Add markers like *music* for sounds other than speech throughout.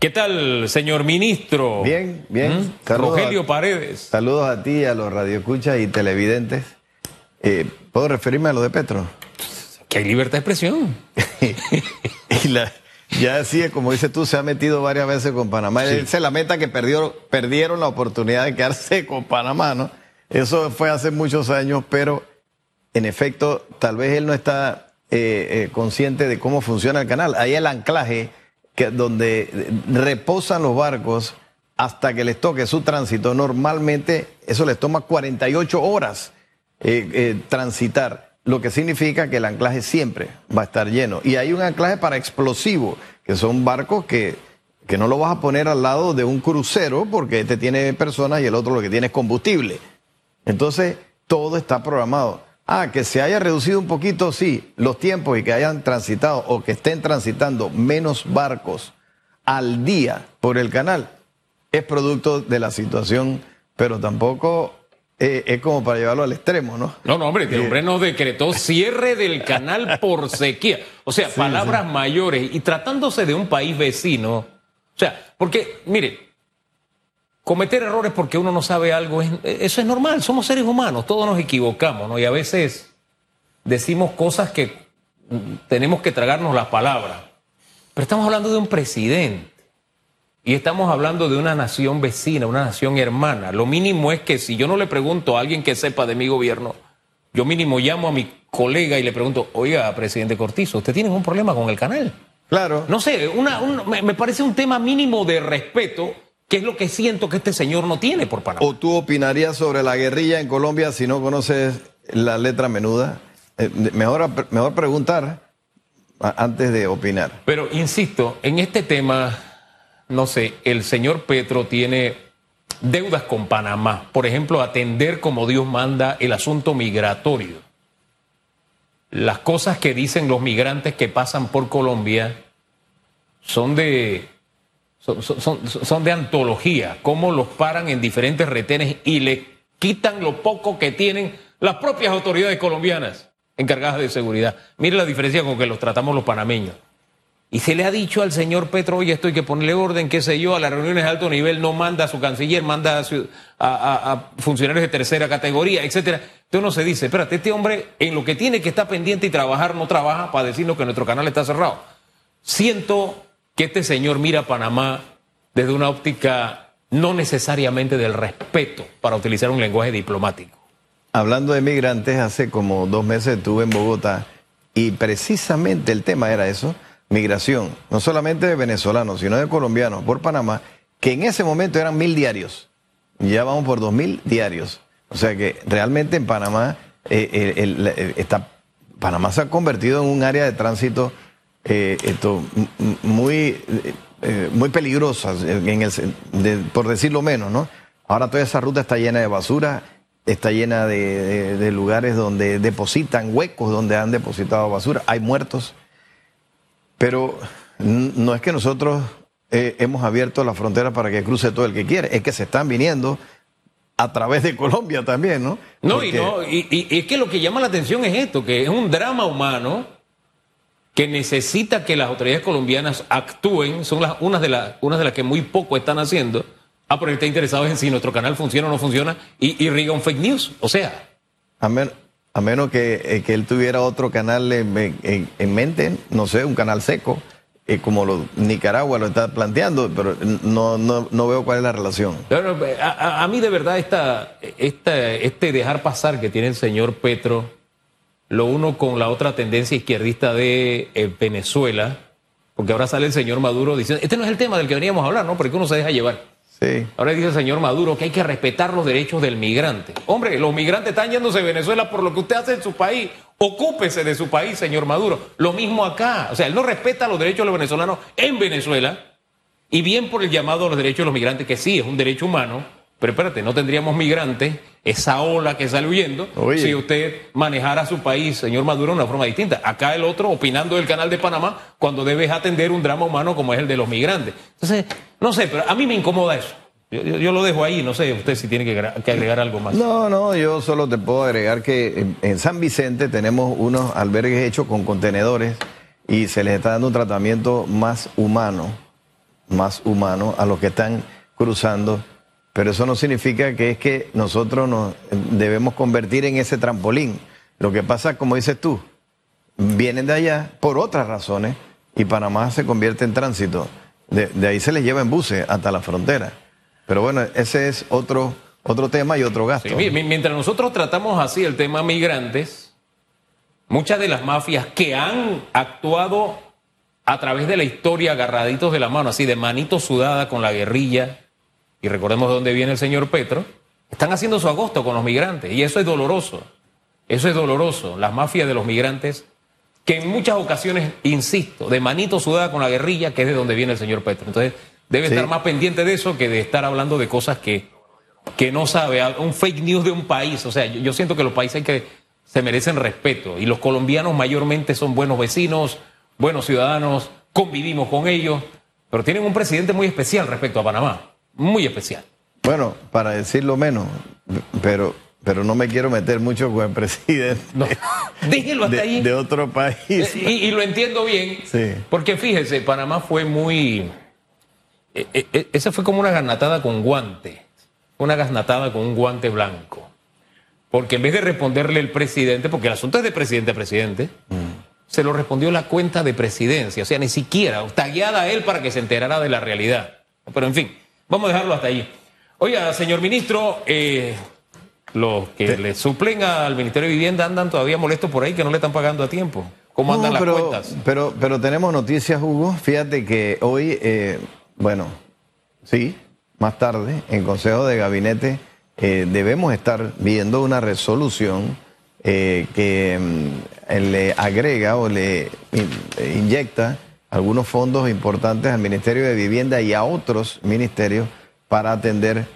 ¿Qué tal, señor ministro? Bien, bien. ¿Mm? Rogelio a, Paredes. Saludos a ti, a los radioescuchas y televidentes. Eh, ¿Puedo referirme a lo de Petro? Que hay libertad de expresión. *laughs* y la, ya así, como dices tú, se ha metido varias veces con Panamá. Él se lamenta que perdió, perdieron la oportunidad de quedarse con Panamá, ¿no? Eso fue hace muchos años, pero en efecto, tal vez él no está eh, eh, consciente de cómo funciona el canal. Ahí el anclaje donde reposan los barcos hasta que les toque su tránsito. Normalmente eso les toma 48 horas eh, transitar, lo que significa que el anclaje siempre va a estar lleno. Y hay un anclaje para explosivos, que son barcos que, que no lo vas a poner al lado de un crucero porque este tiene personas y el otro lo que tiene es combustible. Entonces, todo está programado. Ah, que se haya reducido un poquito, sí, los tiempos y que hayan transitado o que estén transitando menos barcos al día por el canal, es producto de la situación, pero tampoco eh, es como para llevarlo al extremo, ¿no? No, no, hombre, el eh, hombre nos decretó *laughs* cierre del canal por sequía. O sea, palabras mayores y tratándose de un país vecino. O sea, porque, mire, cometer errores porque uno no sabe algo, eso es normal, somos seres humanos, todos nos equivocamos, ¿no? Y a veces decimos cosas que tenemos que tragarnos las palabras. Pero estamos hablando de un presidente y estamos hablando de una nación vecina, una nación hermana. Lo mínimo es que si yo no le pregunto a alguien que sepa de mi gobierno, yo mínimo llamo a mi colega y le pregunto, oiga, presidente Cortizo, ¿usted tiene un problema con el canal? Claro. No sé, una, me parece un tema mínimo de respeto ¿Qué es lo que siento que este señor no tiene por Panamá? ¿O tú opinarías sobre la guerrilla en Colombia si no conoces la letra menuda? Eh, mejor, mejor preguntar antes de opinar. Pero insisto, en este tema, no sé, el señor Petro tiene deudas con Panamá. Por ejemplo, atender como Dios manda el asunto migratorio. Las cosas que dicen los migrantes que pasan por Colombia son de son, de antología, cómo los paran en diferentes retenes y le quitan lo poco que tienen las propias autoridades colombianas encargadas de seguridad. Mire la diferencia con que los tratamos los panameños. Y se le ha dicho al señor Petro, oye, esto hay que ponerle orden, qué sé yo, a las reuniones de alto nivel no manda a su canciller, manda a, funcionarios de tercera categoría, etcétera. Entonces uno se dice, espérate, este hombre en lo que tiene que estar pendiente y trabajar no trabaja para decirnos que nuestro canal está cerrado. Siento que este señor mira a Panamá desde una óptica no necesariamente del respeto, para utilizar un lenguaje diplomático. Hablando de migrantes, hace como dos meses estuve en Bogotá y precisamente el tema era eso, migración, no solamente de venezolanos, sino de colombianos por Panamá, que en ese momento eran mil diarios. Ya vamos por dos mil diarios. O sea que realmente en Panamá, eh, eh, Panamá se ha convertido en un área de tránsito eh, esto, muy, eh, muy peligrosas, en el, por decirlo menos, ¿no? Ahora toda esa ruta está llena de basura, está llena de, lugares donde depositan huecos, donde han depositado basura, hay muertos, pero no es que nosotros eh, hemos abierto la frontera para que cruce todo el que quiere, es que se están viniendo a través de Colombia también, ¿no? No, y, no y, y, es que lo que llama la atención es esto, que es un drama humano que necesita que las autoridades colombianas actúen, son las, unas, de las, unas de las que muy poco están haciendo. Ah, pero está interesado en si nuestro canal funciona o no funciona y irriga un fake news. O sea. A, a menos que, eh, que, él tuviera otro canal en, en, mente, no sé, un canal seco, eh, como lo, Nicaragua lo está planteando, pero no, no, no veo cuál es la relación. a, a, mí de verdad esta, esta, este dejar pasar que tiene el señor Petro lo uno con la otra tendencia izquierdista de eh, Venezuela, porque ahora sale el señor Maduro diciendo, este no es el tema del que veníamos a hablar, ¿no? Porque uno se deja llevar. Sí. Ahora dice el señor Maduro que hay que respetar los derechos del migrante. Hombre, los migrantes están yéndose de Venezuela por lo que usted hace en su país. Ocúpese de su país, señor Maduro. Lo mismo acá. O sea, él no respeta los derechos de los venezolanos en Venezuela. Y bien por el llamado a los derechos de los migrantes, que sí es un derecho humano, pero espérate, no tendríamos migrantes, esa ola que sale huyendo, si usted manejara su país, señor Maduro, de una forma distinta. Acá el otro opinando del canal de Panamá cuando debes atender un drama humano como es el de los migrantes. Entonces, no sé, pero a mí me incomoda eso. Yo, lo dejo ahí, no sé usted si tiene que, agregar algo más. No, no, yo solo te puedo agregar que en, San Vicente tenemos unos albergues hechos con contenedores y se les está dando un tratamiento más humano más humano a los que están cruzando, pero eso no significa que es que nosotros nos debemos convertir en ese trampolín. Lo que pasa, como dices tú, vienen de allá por otras razones y Panamá se convierte en tránsito. De, ahí se les lleva en buses hasta la frontera. Pero bueno, ese es otro, otro tema y otro gasto. mientras nosotros tratamos así el tema migrantes, muchas de las mafias que han actuado a través de la historia agarraditos de la mano, así de manito sudada con la guerrilla, y recordemos de dónde viene el señor Petro, están haciendo su agosto con los migrantes, y eso es doloroso, eso es doloroso, las mafias de los migrantes, que en muchas ocasiones, insisto, de manito sudada con la guerrilla, que es de donde viene el señor Petro. Entonces, debe estar más pendiente de eso que de estar hablando de cosas que, que no sabe, un fake news de un país, o sea, yo, yo siento que los países que se merecen respeto, y los colombianos mayormente son buenos vecinos, buenos ciudadanos, convivimos con ellos, pero tienen un presidente muy especial respecto a Panamá, muy especial. Bueno, para decirlo menos, pero, pero no me quiero meter mucho con el presidente. No, *laughs* hasta de, ahí. De otro país. Y, lo entiendo bien, sí. porque fíjese, Panamá fue muy... E, e, e, esa fue como una garnatada con guante, una garnatada con un guante blanco. Porque en vez de responderle el presidente, porque el asunto es de presidente a presidente, mm se lo respondió la cuenta de presidencia, o sea, ni siquiera, tagueada a él para que se enterara de la realidad. Pero en fin, vamos a dejarlo hasta ahí. Oiga, señor ministro, eh, los que le suplen al Ministerio de Vivienda andan todavía molestos por ahí que no le están pagando a tiempo. ¿Cómo andan las cuentas? Pero, pero tenemos noticias, Hugo. Fíjate que hoy, eh, bueno, sí, más tarde, en Consejo de Gabinete, eh, debemos estar viendo una resolución eh, que mm, le agrega o le inyecta algunos fondos importantes al Ministerio de Vivienda y a otros ministerios para atender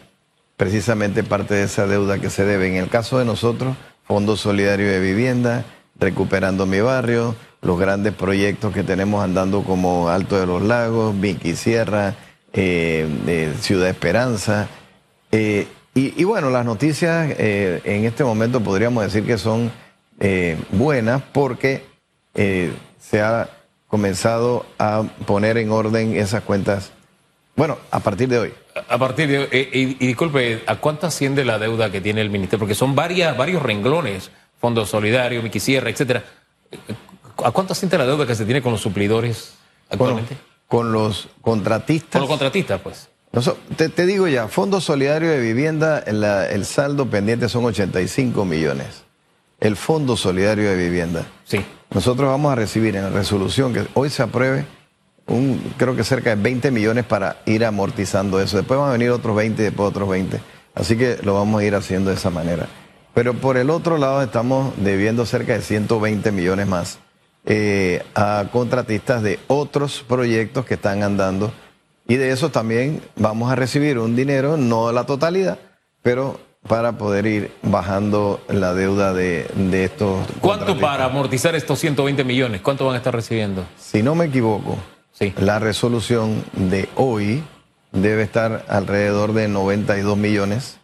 precisamente parte de esa deuda que se debe. En el caso de nosotros, Fondo Solidario de Vivienda, Recuperando mi Barrio, los grandes proyectos que tenemos andando como Alto de los Lagos, Vicky Sierra, eh, eh, Ciudad Esperanza. Y, bueno, las noticias eh, en este momento podríamos decir que son eh, buenas porque eh, se ha comenzado a poner en orden esas cuentas, bueno, a partir de hoy. A partir de hoy, y, disculpe, ¿a cuánto asciende la deuda que tiene el ministerio? Porque son varias, varios renglones, Fondo Solidario, Mickey Sierra, etcétera. ¿A cuánto asciende la deuda que se tiene con los suplidores actualmente? con los contratistas. Con los contratistas, pues te, digo ya, Fondo Solidario de Vivienda, el saldo pendiente son 85 millones. El Fondo Solidario de Vivienda. Sí. Nosotros vamos a recibir en la resolución que hoy se apruebe, un, creo que cerca de 20 millones para ir amortizando eso. Después van a venir otros 20 y después otros 20. Así que lo vamos a ir haciendo de esa manera. Pero por el otro lado estamos debiendo cerca de 120 millones más eh, a contratistas de otros proyectos que están andando y de eso también vamos a recibir un dinero, no la totalidad, pero para poder ir bajando la deuda de, estos. ¿Cuánto para amortizar estos 120 millones? ¿Cuánto van a estar recibiendo? Si no me equivoco, sí. la resolución de hoy debe estar alrededor de 92 millones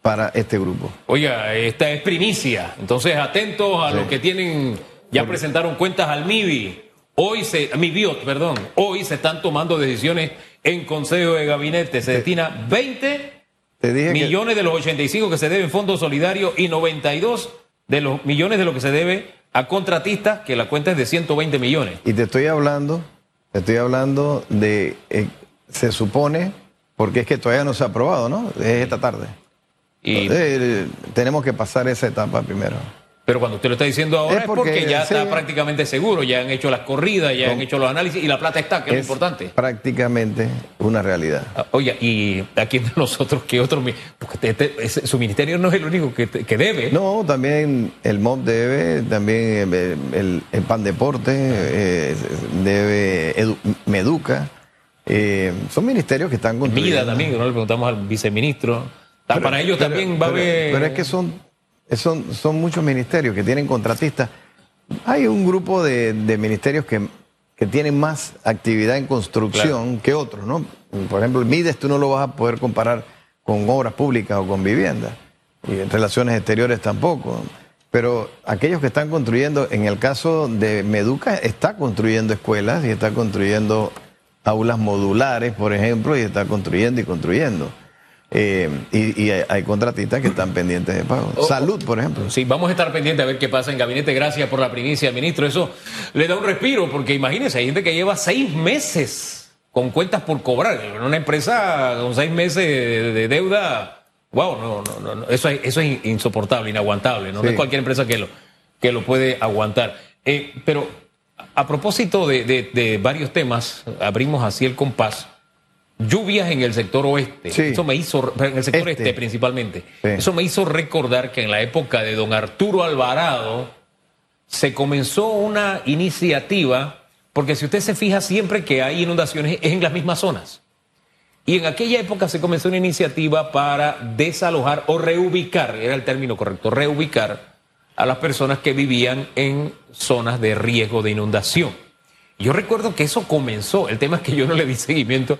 para este grupo. Oiga, esta es primicia, entonces atentos a los que tienen, ya presentaron cuentas al MIBI. Hoy se, mi biot, perdón, hoy se están tomando decisiones en Consejo de Gabinete. Se destina 20 millones de los 85 que se deben Fondo Solidario y 92 de los millones de lo que se debe a contratistas, que la cuenta es de 120 millones. Y te estoy hablando, te estoy hablando de, eh, se supone, porque es que todavía no se ha aprobado, ¿no? Es esta tarde. Y eh, tenemos que pasar esa etapa primero. Pero cuando usted lo está diciendo ahora es porque, ya está prácticamente seguro, ya han hecho las corridas, ya han hecho los análisis y la plata está, que es, lo importante. Prácticamente una realidad. Ah, oye, y aquí de *laughs* nosotros, ¿qué otro? Porque este, este, su ministerio no es el único que, debe. No, también el MOB debe, también el, PAN Deporte eh, debe, Meduca. Eh, son ministerios que están construyendo. Vida también, que no le preguntamos al viceministro. Para ellos también va a haber. Pero es que son son, son muchos ministerios que tienen contratistas. Hay un grupo de, ministerios que, tienen más actividad en construcción que otros, ¿no? Por ejemplo, MIDES tú no lo vas a poder comparar con obras públicas o con vivienda. Y en relaciones exteriores tampoco. Pero aquellos que están construyendo, en el caso de Meduca, está construyendo escuelas y está construyendo aulas modulares, por ejemplo, y está construyendo y construyendo. Eh, y, hay contratistas que están pendientes de pago. Oh, Salud, por ejemplo. Sí, vamos a estar pendientes a ver qué pasa en gabinete. Gracias por la primicia, ministro. Eso le da un respiro, porque imagínense, hay gente que lleva seis meses con cuentas por cobrar. En una empresa con seis meses de, deuda, wow, no, no, no, eso, es, eso es insoportable, inaguantable. No, es cualquier empresa que lo, que lo puede aguantar. Eh, pero a propósito de varios temas, abrimos así el compás lluvias en el sector oeste. Eso me hizo, en el sector este, este principalmente. Eso me hizo recordar que en la época de don Arturo Alvarado se comenzó una iniciativa, porque si usted se fija siempre que hay inundaciones es en las mismas zonas. Y en aquella época se comenzó una iniciativa para desalojar o reubicar, era el término correcto, reubicar a las personas que vivían en zonas de riesgo de inundación. Yo recuerdo que eso comenzó, el tema es que yo no le di seguimiento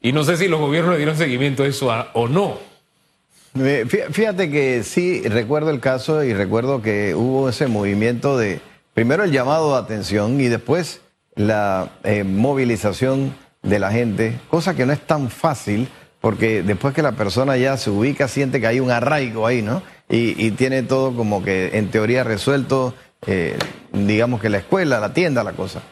y no sé si los gobiernos le dieron seguimiento a eso o no. Fíjate que sí, recuerdo el caso y recuerdo que hubo ese movimiento de, primero el llamado de atención y después la eh, movilización de la gente, cosa que no es tan fácil porque después que la persona ya se ubica siente que hay un arraigo ahí, ¿no? Y, tiene todo como que en teoría resuelto, eh, digamos que la escuela, la tienda, la cosa.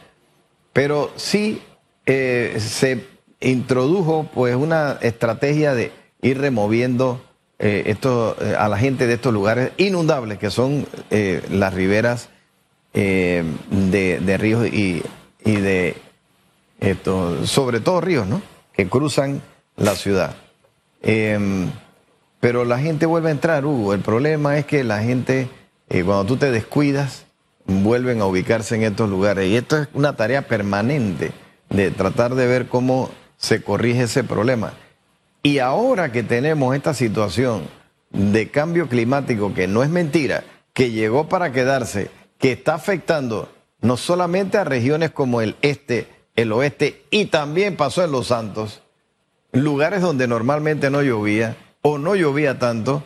Pero sí eh, se introdujo pues una estrategia de ir removiendo eh, eh, a la gente de estos lugares inundables que son eh, las riberas de, ríos y, de esto, sobre todo ríos, ¿no? Que cruzan la ciudad. Em, pero la gente vuelve a entrar, Hugo. El problema es que la gente, cuando tú te descuidas, vuelven a ubicarse en estos lugares. Y esto es una tarea permanente de tratar de ver cómo se corrige ese problema. Y ahora que tenemos esta situación de cambio climático, que no es mentira, que llegó para quedarse, que está afectando no solamente a regiones como el este, el oeste, y también pasó en Los Santos, lugares donde normalmente no llovía o no llovía tanto,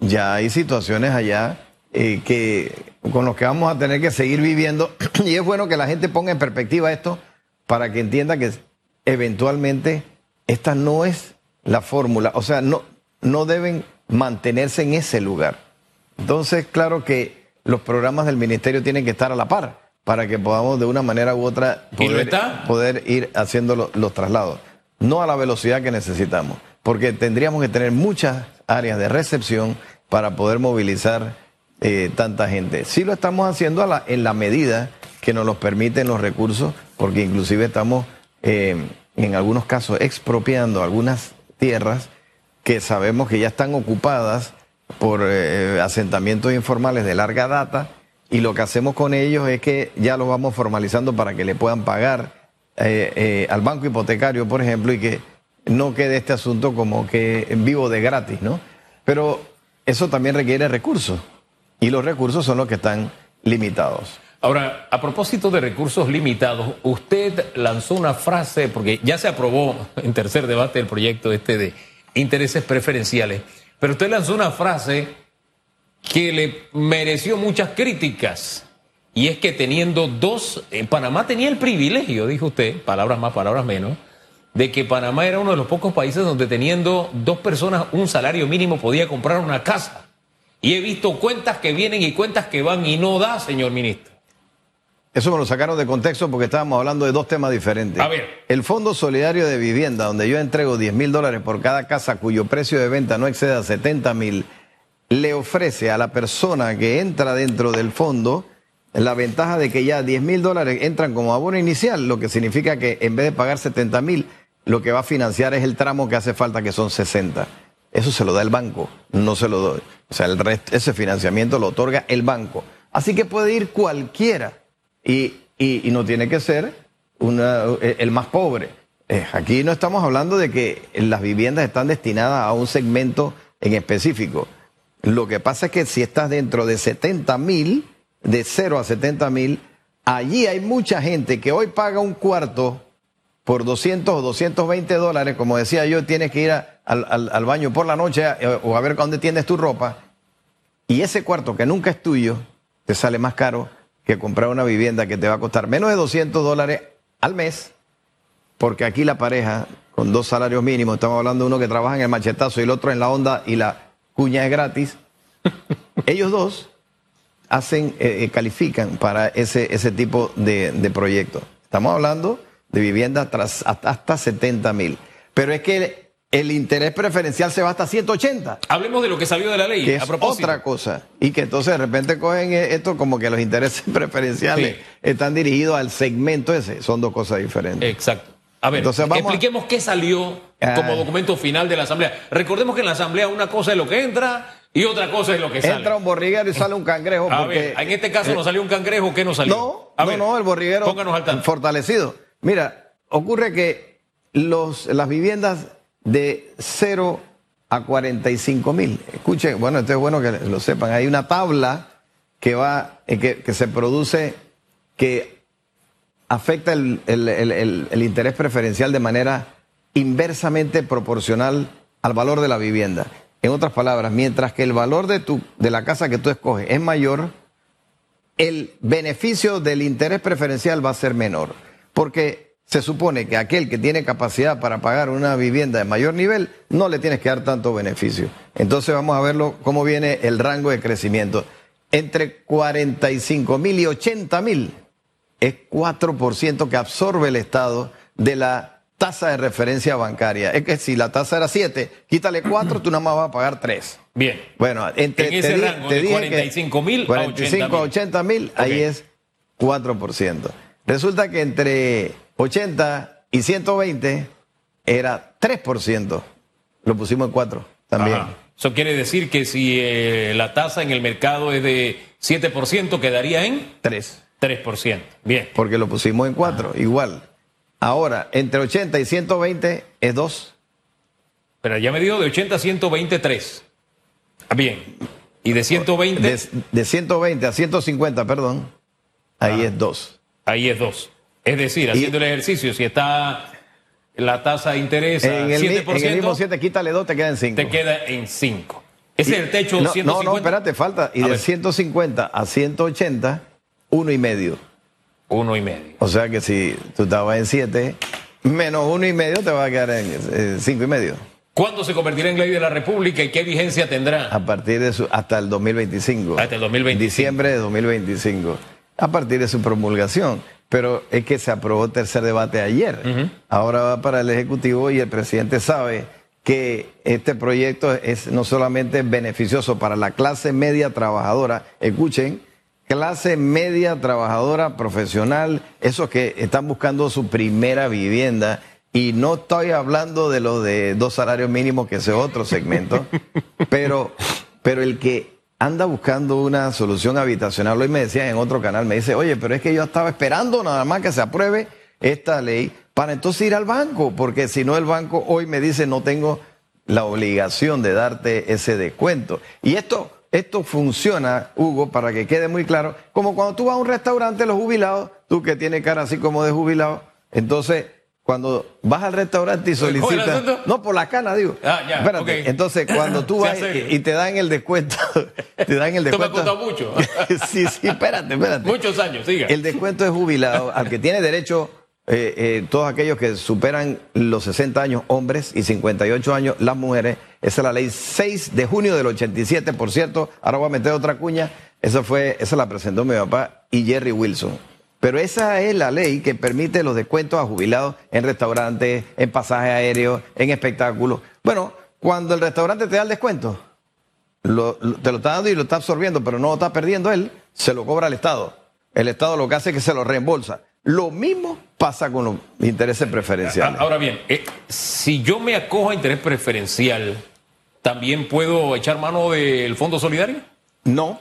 ya hay situaciones allá eh, que con los que vamos a tener que seguir viviendo. *clears throat* y es bueno que la gente ponga en perspectiva esto para que entienda que eventualmente esta no es la fórmula, o sea, no, no deben mantenerse en ese lugar. Entonces, claro que los programas del ministerio tienen que estar a la par para que podamos de una manera u otra poder, ir haciendo los traslados. No a la velocidad que necesitamos, porque tendríamos que tener muchas áreas de recepción para poder movilizar eh, tanta gente. Sí lo estamos haciendo en la medida que nos lo permiten los recursos, porque inclusive estamos eh, en algunos casos expropiando algunas tierras que sabemos que ya están ocupadas por eh, asentamientos informales de larga data y lo que hacemos con ellos es que ya los vamos formalizando para que le puedan pagar eh, al banco hipotecario, por ejemplo, y que no quede este asunto como que vivo de gratis, ¿no? Pero eso también requiere recursos y los recursos son los que están limitados. Ahora, a propósito de recursos limitados, usted lanzó una frase, porque ya se aprobó en tercer debate el proyecto este de intereses preferenciales, pero usted lanzó una frase que le mereció muchas críticas. Y es que teniendo dos, en Panamá tenía el privilegio, dijo usted, palabras más, palabras menos, de que Panamá era uno de los pocos países donde teniendo dos personas un salario mínimo podía comprar una casa. Y he visto cuentas que vienen y cuentas que van y no da, señor ministro. Eso me lo sacaron de contexto porque estábamos hablando de dos temas diferentes. A ver. El Fondo Solidario de Vivienda, donde yo entrego 10 mil dólares por cada casa cuyo precio de venta no exceda 70 mil, le ofrece a la persona que entra dentro del fondo la ventaja de que ya 10 mil dólares entran como abono inicial, lo que significa que en vez de pagar 70 mil, lo que va a financiar es el tramo que hace falta, que son 60. Eso se lo da el banco, no se lo doy. O sea, el resto, ese financiamiento lo otorga el banco. Así que puede ir cualquiera y, no tiene que ser una, el más pobre. Eh, aquí no estamos hablando de que las viviendas están destinadas a un segmento en específico. Lo que pasa es que si estás dentro de 70 mil, de 0 a 70 mil, allí hay mucha gente que hoy paga un cuarto por 200 o 220 dólares, como decía yo, tienes que ir al, al, baño por la noche eh, o a ver dónde tienes tu ropa, y ese cuarto que nunca es tuyo, te sale más caro que comprar una vivienda que te va a costar menos de 200 dólares al mes porque aquí la pareja con dos salarios mínimos, estamos hablando de uno que trabaja en el machetazo y el otro en la onda y la cuña es gratis, *laughs* ellos dos hacen, eh, eh, califican para ese, ese tipo de, de proyectos. Estamos hablando de viviendas hasta, hasta 70 mil. Pero es que el interés preferencial se va hasta 180. Hablemos de lo que salió de la ley. Que a es propósito. otra cosa. Y que entonces de repente cogen eh, esto como que los intereses *laughs* preferenciales Sí. están dirigidos al segmento ese. Son dos cosas diferentes. Exacto. A ver, Entonces vamos a- expliquemos qué salió como Ah. documento final de la Asamblea. Recordemos que en la Asamblea una cosa es lo que entra y otra cosa es lo que sale. Entra un borriguero y sale un cangrejo. A porque, ver, en este caso nos salió un cangrejo, ¿qué nos salió? No, A no, ver, no, el borriguero Pónganos al tanto. fortalecido. Mira, ocurre que los, las viviendas de 0 a 45 mil, escuchen, bueno, esto es bueno que lo sepan, hay una tabla que va, eh, que, que se produce que afecta el, el- el- el- interés preferencial de manera inversamente proporcional al valor de la vivienda. En otras palabras, mientras que el valor de, tu, de la casa que tú escoges es mayor, el beneficio del interés preferencial va a ser menor, porque se supone que aquel que tiene capacidad para pagar una vivienda de mayor nivel, no le tienes que dar tanto beneficio. Entonces vamos a verlo cómo viene el rango de crecimiento. Entre 45 mil y 80 mil es 4% que absorbe el Estado de la tasa de referencia bancaria. Es que si la tasa era 7, quítale 4, tú nada más vas a pagar 3. Bien. Bueno, entre En ese di- rango de dije que 45.000 a 45 a 80 mil, ahí es 4%. Resulta que entre 80 y 120 era 3%. Lo pusimos en 4 también. Ajá. Eso quiere decir que si eh, la tasa en el mercado es de 7%, quedaría en 3. 3%. Bien. Porque lo pusimos en 4, igual. Ahora, entre 80 y 120 es 2. Pero ya me dijo de 80 a 123. Bien. Y de 120, De, de 120 a 150, perdón, ahí es 2. ahí es 2. Es decir, haciendo el ejercicio, si está la tasa de interés En el, mi- 7%, en el mismo 7, quítale 2, te quedan 5. te queda en 5. Ese es el techo no, 150. No, no, espérate, falta. Y A de ver. 150 a 180, uno y medio. Uno y medio. O sea que si tú estabas en 7, menos uno y medio te va a quedar en 5 y medio. ¿Cuándo se convertirá en ley de la República y qué vigencia tendrá? A partir de su, hasta el 2025. Hasta el 2025. Diciembre de 2025. A partir de su promulgación. Pero es que se aprobó el tercer debate ayer. Ahora va para el Ejecutivo y el presidente sabe que este proyecto es no solamente beneficioso para la clase media trabajadora, escuchen, clase media trabajadora profesional, esos que están buscando su primera vivienda. Y no estoy hablando de lo de dos salarios mínimos, que es otro segmento, *laughs* pero, pero el que anda buscando una solución habitacional, hoy me decían en otro canal, me dice, oye, pero es que yo estaba esperando nada más que se apruebe esta ley para entonces ir al banco, porque si no el banco hoy me dice no tengo la obligación de darte ese descuento. Y esto, esto funciona, Hugo, para que quede muy claro, como cuando tú vas a un restaurante, los jubilados, tú que tienes cara así como de jubilado, entonces cuando vas al restaurante y ¿Cómo el solicitas, no por la cana, digo. Ah, ya, Espérate, entonces cuando tú *laughs* vas y, y te dan el descuento, *laughs* te dan el Esto me ha descuento. mucho. *laughs* sí, sí, espérate, espérate. Muchos años, siga. El descuento de jubilado al que tiene derecho eh, eh, todos aquellos que superan los 60 años, hombres, y 58 años, las mujeres. Esa es la ley 6 de junio del 87, por cierto. Ahora voy a meter otra cuña. Esa fue, esa la presentó mi papá y Jerry Wilson. Pero esa es la ley que permite los descuentos a jubilados en restaurantes, en pasajes aéreos, en espectáculos. Bueno, cuando el restaurante te da el descuento, lo- lo- te lo está dando y lo está absorbiendo, pero no lo está perdiendo él, se lo cobra el Estado. El Estado lo que hace es que se lo reembolsa. Lo mismo pasa con los intereses preferenciales. Ah, Ahora bien, eh, si yo me acojo a interés preferencial, ¿también puedo echar mano del Fondo Solidario? No,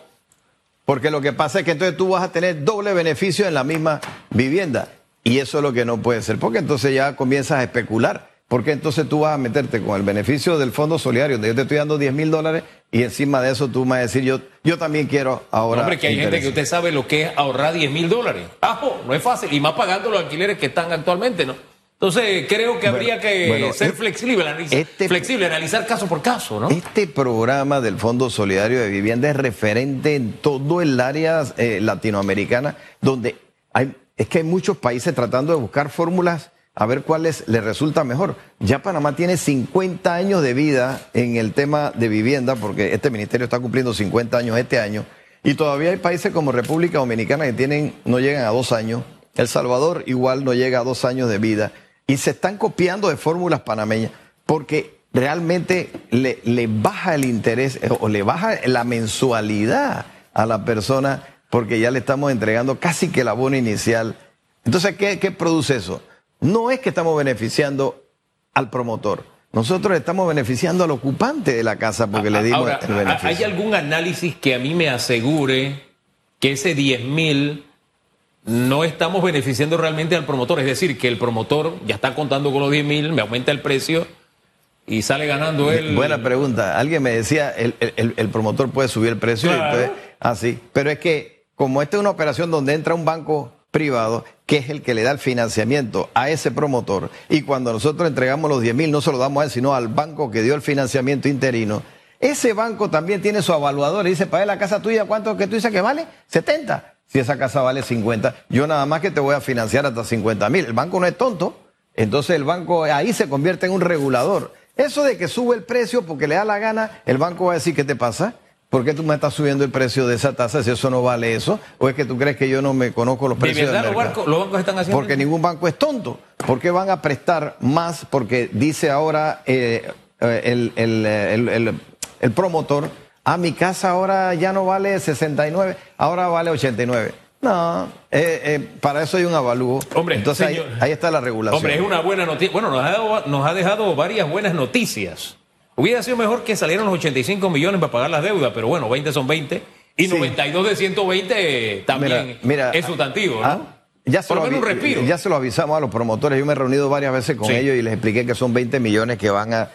porque lo que pasa es que entonces tú vas a tener doble beneficio en la misma vivienda. Y eso es lo que no puede ser, porque entonces ya comienzas a especular. Porque entonces tú vas a meterte con el beneficio del Fondo Solidario, donde yo te estoy dando 10 mil dólares, y encima de eso tú me vas a decir, yo, yo también quiero ahora. Hombre, que hay gente que usted sabe lo que es ahorrar 10 mil dólares. Ajo, no es fácil. Y más pagando los alquileres que están actualmente, ¿no? Entonces, creo que habría que bueno, ser es- flexible, analiz- este- flexible, analizar caso por caso, ¿no? Este programa del Fondo Solidario de Vivienda es referente en todo el área eh, latinoamericana, donde hay, es que hay muchos países tratando de buscar fórmulas a ver cuáles le resulta mejor. Ya Panamá tiene 50 años de vida en el tema de vivienda, porque este ministerio está cumpliendo 50 años este año, y todavía hay países como República Dominicana que tienen, no llegan a dos años. El Salvador igual no llega a dos años de vida. Y se están copiando de fórmulas panameñas, porque realmente le, le baja el interés eh, o le baja la mensualidad a la persona, porque ya le estamos entregando casi que el abono inicial. Entonces, ¿qué, qué produce eso? no es que estamos beneficiando al promotor. Nosotros estamos beneficiando al ocupante de la casa porque le dimos el beneficio. ¿Hay algún análisis que a mí me asegure que ese 10 mil no estamos beneficiando realmente al promotor? Es decir, que el promotor ya está contando con los 10 mil, me aumenta el precio y sale ganando él. Buena pregunta. Alguien me decía, el, el, promotor puede subir el precio. Claro. así. Ah, Pero es que como esta es una operación donde entra un banco privado, que es el que le da el financiamiento a ese promotor. Y cuando nosotros entregamos los 10 mil, no se lo damos a él, sino al banco que dio el financiamiento interino. Ese banco también tiene su evaluador y dice, para la casa tuya, ¿cuánto que tú dices que vale? 70. Si esa casa vale 50, yo nada más que te voy a financiar hasta 50 mil. El banco no es tonto. Entonces el banco ahí se convierte en un regulador. Eso de que sube el precio porque le da la gana, el banco va a decir, ¿qué te pasa? ¿Por qué tú me estás subiendo el precio de esa tasa si eso no vale eso? ¿O es que tú crees que yo no me conozco los precios? ¿De verdad los, bancos están haciendo Porque ningún banco es tonto. ¿Por qué van a prestar más? Porque dice ahora eh, eh, el, el, promotor, a ah, mi casa ahora ya no vale 69, ahora vale 89. No, eh, para eso hay un avalúo. Hombre, entonces ahí, ahí, está la regulación. Hombre, es una buena noticia. Bueno, nos ha, nos ha dejado varias buenas noticias. Hubiera sido mejor que salieran los 85 millones para pagar las deudas, pero bueno, 20 son 20 y 92 de 120 también es sustantivo, ¿no? ¿Ah? Ya se, lo un respiro. ya se lo avisamos a los promotores. Yo me he reunido varias veces con ellos y les expliqué que son 20 millones que van a.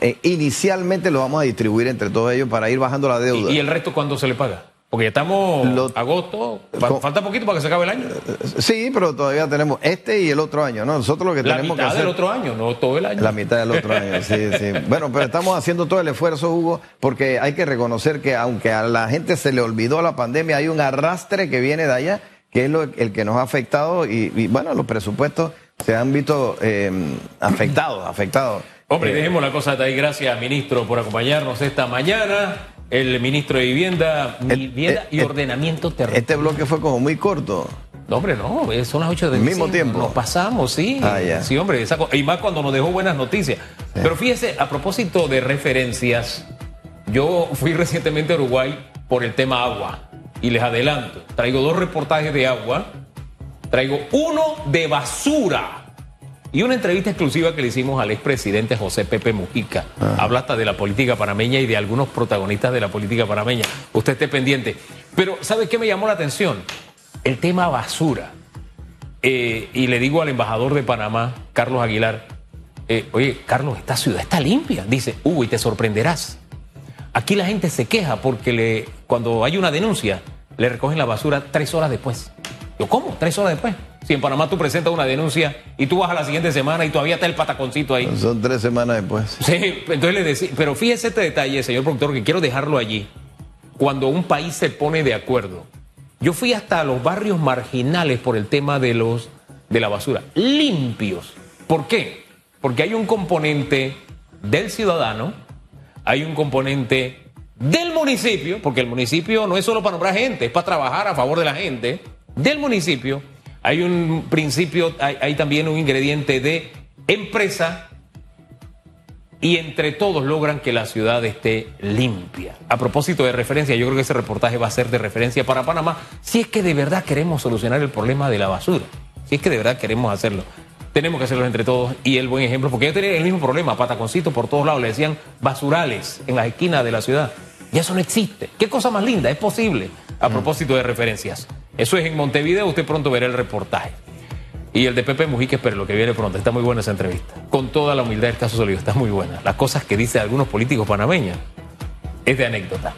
Eh, inicialmente los vamos a distribuir entre todos ellos para ir bajando la deuda. ¿Y, el resto cuándo se le paga? Porque ya estamos en agosto, falta poquito para que se acabe el año. Sí, pero todavía tenemos este y el otro año, ¿no? Nosotros lo que tenemos que hacer... La mitad del otro año, no todo el año. La mitad del otro año, sí, sí. *laughs* Bueno, pero estamos haciendo todo el esfuerzo, Hugo, porque hay que reconocer que aunque a la gente se le olvidó la pandemia, hay un arrastre que viene de allá, que es lo, el que nos ha afectado y, bueno, los presupuestos se han visto eh, afectados, afectados. Hombre, eh, dejemos la cosa de ahí. Gracias, ministro, por acompañarnos esta mañana el ministro de Vivienda, Vivienda y Ordenamiento Territorial. Este bloque fue como muy corto. No, hombre, no, son las 8 del mismo tiempo. Nos pasamos, sí. Ah, sí, hombre, y más cuando nos dejó buenas noticias. Pero fíjese, a propósito de referencias, yo fui recientemente a Uruguay por el tema agua. Y les adelanto, traigo dos reportajes de agua, traigo uno de basura y una entrevista exclusiva que le hicimos al expresidente José Pepe Mujica. Ah. Habla hasta de la política panameña y de algunos protagonistas de la política panameña. Usted esté pendiente. Pero, ¿sabe qué me llamó la atención? El tema basura. Eh, y le digo al embajador de Panamá, Carlos Aguilar, eh, oye, Carlos, esta ciudad está limpia. Dice, uy, te sorprenderás. Aquí la gente se queja porque le, cuando hay una denuncia, le recogen la basura tres horas después. Yo, ¿cómo? ¿Tres horas después? Si en Panamá tú presentas una denuncia y tú vas a la siguiente semana y todavía está el pataconcito ahí. Son tres semanas después. Sí, entonces le decía, pero fíjese este detalle, señor productor, que quiero dejarlo allí. Cuando un país se pone de acuerdo. Yo fui hasta los barrios marginales por el tema de los de la basura, limpios. ¿Por qué? Porque hay un componente del ciudadano, hay un componente del municipio, porque el municipio no es solo para nombrar gente, es para trabajar a favor de la gente, del municipio hay un principio, hay, también un ingrediente de empresa y entre todos logran que la ciudad esté limpia. A propósito de referencia, yo creo que ese reportaje va a ser de referencia para Panamá, si es que de verdad queremos solucionar el problema de la basura, si es que de verdad queremos hacerlo. Tenemos que hacerlo entre todos y el buen ejemplo, porque yo tenía el mismo problema, pataconcito por todos lados, le decían basurales en las esquinas de la ciudad. Y eso no existe. ¿Qué cosa más linda? Es posible. A mm. propósito de referencias. Eso es en Montevideo, usted pronto verá el reportaje. Y el de Pepe Mujica, espero lo que viene pronto. Está muy buena esa entrevista. Con toda la humildad del caso sólido, está muy buena. Las cosas que dice algunos políticos panameños es de anécdota.